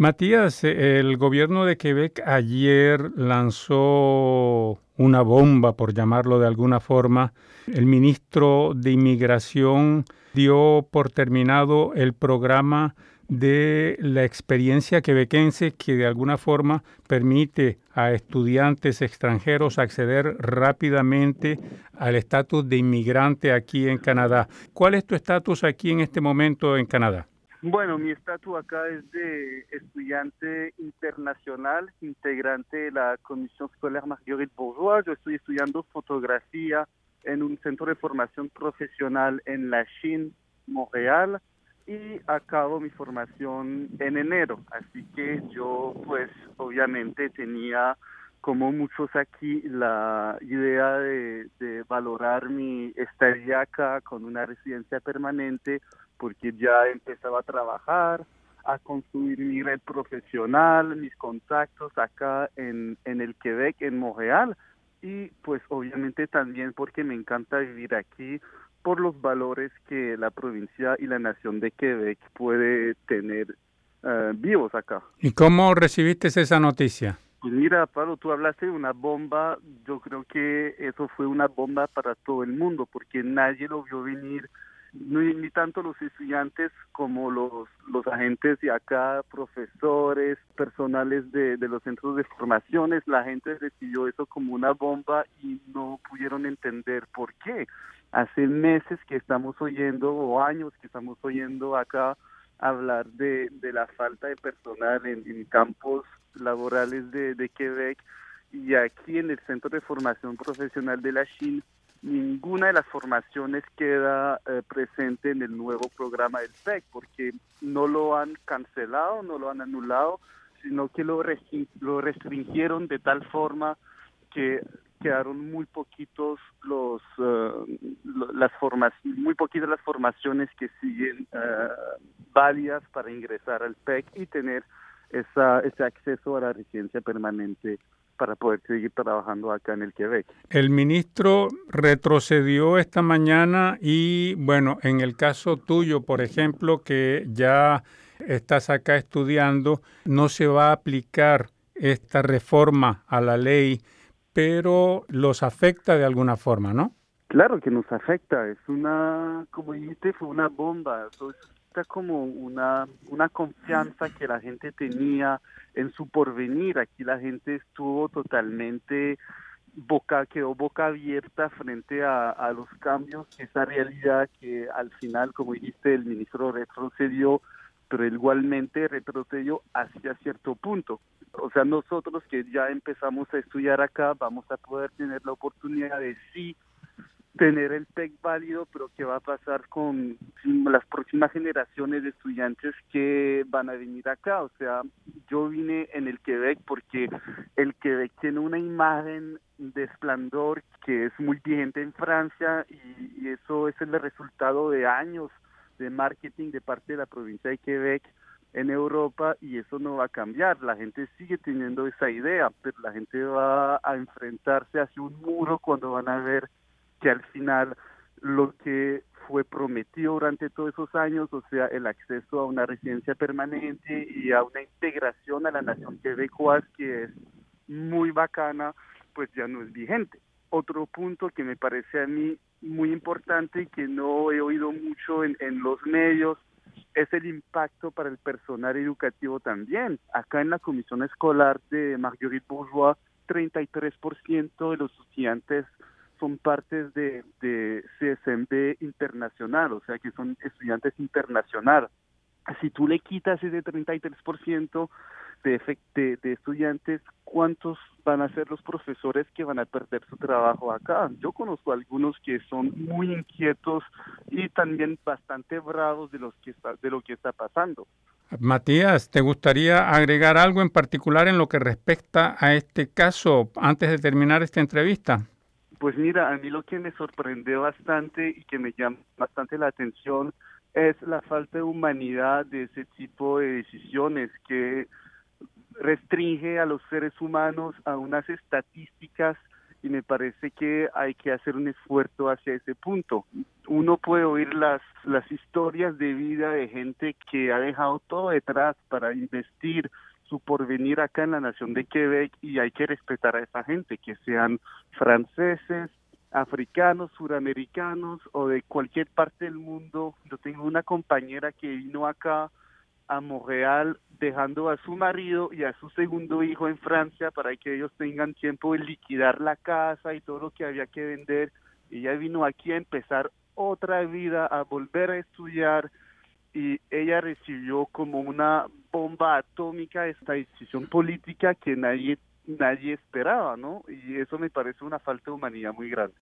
Matías, el gobierno de Quebec ayer lanzó una bomba, por llamarlo de alguna forma. El ministro de Inmigración dio por terminado el programa de la experiencia quebequense que de alguna forma permite a estudiantes extranjeros acceder rápidamente al estatus de inmigrante aquí en Canadá. ¿Cuál es tu estatus aquí en este momento en Canadá? Bueno, mi estatus acá es de estudiante internacional, integrante de la Comisión Escolar Marguerite Bourgeois. Yo estoy estudiando fotografía en un centro de formación profesional en la Chine, Montreal, y acabo mi formación en enero. Así que yo, pues, obviamente tenía, como muchos aquí, la idea de, de valorar mi estadía acá con una residencia permanente porque ya empezaba a trabajar, a construir mi red profesional, mis contactos acá en, en el Quebec, en Montreal, y pues obviamente también porque me encanta vivir aquí por los valores que la provincia y la nación de Quebec puede tener eh, vivos acá. ¿Y cómo recibiste esa noticia? Pues mira, Pablo, tú hablaste de una bomba, yo creo que eso fue una bomba para todo el mundo, porque nadie lo vio venir ni, tanto los estudiantes como los, los agentes de acá, profesores, personales de, de los centros de formaciones, la gente recibió eso como una bomba y no pudieron entender por qué. Hace meses que estamos oyendo, o años que estamos oyendo acá hablar de, de la falta de personal en, en campos laborales de, de Quebec y aquí en el Centro de Formación Profesional de la China ninguna de las formaciones queda eh, presente en el nuevo programa del PEC porque no lo han cancelado, no lo han anulado, sino que lo, lo restringieron de tal forma que quedaron muy poquitos los eh, las formaciones muy poquitas las formaciones que siguen uh, válidas para ingresar al PEC y tener esa, ese acceso a la residencia permanente para poder seguir trabajando acá en el Quebec. El ministro retrocedió esta mañana y, bueno, en el caso tuyo, por ejemplo, que ya estás acá estudiando, no se va a aplicar esta reforma a la ley, pero los afecta de alguna forma, ¿no? Claro que nos afecta, es una, como dijiste, fue una bomba, como una, una confianza que la gente tenía en su porvenir. Aquí la gente estuvo totalmente boca, quedó boca abierta frente a, a los cambios, esa realidad que al final, como dijiste, el ministro retrocedió, pero igualmente retrocedió hacia cierto punto. O sea, nosotros que ya empezamos a estudiar acá, vamos a poder tener la oportunidad de sí tener el TEC válido, pero qué va a pasar con las próximas generaciones de estudiantes que van a venir acá. O sea, yo vine en el Quebec porque el Quebec tiene una imagen de esplendor que es muy vigente en Francia y, y eso es el resultado de años de marketing de parte de la provincia de Quebec en Europa y eso no va a cambiar. La gente sigue teniendo esa idea, pero la gente va a enfrentarse hacia un muro cuando van a ver que al final lo que fue prometido durante todos esos años, o sea, el acceso a una residencia permanente y a una integración a la nación quebecois que es muy bacana, pues ya no es vigente. Otro punto que me parece a mí muy importante y que no he oído mucho en, en los medios es el impacto para el personal educativo también. Acá en la comisión escolar de Marguerite Bourgeois, 33% de los estudiantes son partes de, de CSMB internacional, o sea que son estudiantes internacionales. Si tú le quitas ese 33% de, de, de estudiantes, ¿cuántos van a ser los profesores que van a perder su trabajo acá? Yo conozco algunos que son muy inquietos y también bastante bravos de, los que está, de lo que está pasando. Matías, ¿te gustaría agregar algo en particular en lo que respecta a este caso antes de terminar esta entrevista? Pues mira, a mí lo que me sorprendió bastante y que me llama bastante la atención es la falta de humanidad de ese tipo de decisiones que restringe a los seres humanos a unas estadísticas y me parece que hay que hacer un esfuerzo hacia ese punto. Uno puede oír las, las historias de vida de gente que ha dejado todo detrás para investir su porvenir acá en la nación de Quebec y hay que respetar a esa gente, que sean franceses, africanos, suramericanos o de cualquier parte del mundo. Yo tengo una compañera que vino acá a Montreal dejando a su marido y a su segundo hijo en Francia para que ellos tengan tiempo de liquidar la casa y todo lo que había que vender. Ella vino aquí a empezar otra vida, a volver a estudiar y ella recibió como una bomba atómica esta decisión política que nadie nadie esperaba, ¿no? Y eso me parece una falta de humanidad muy grande.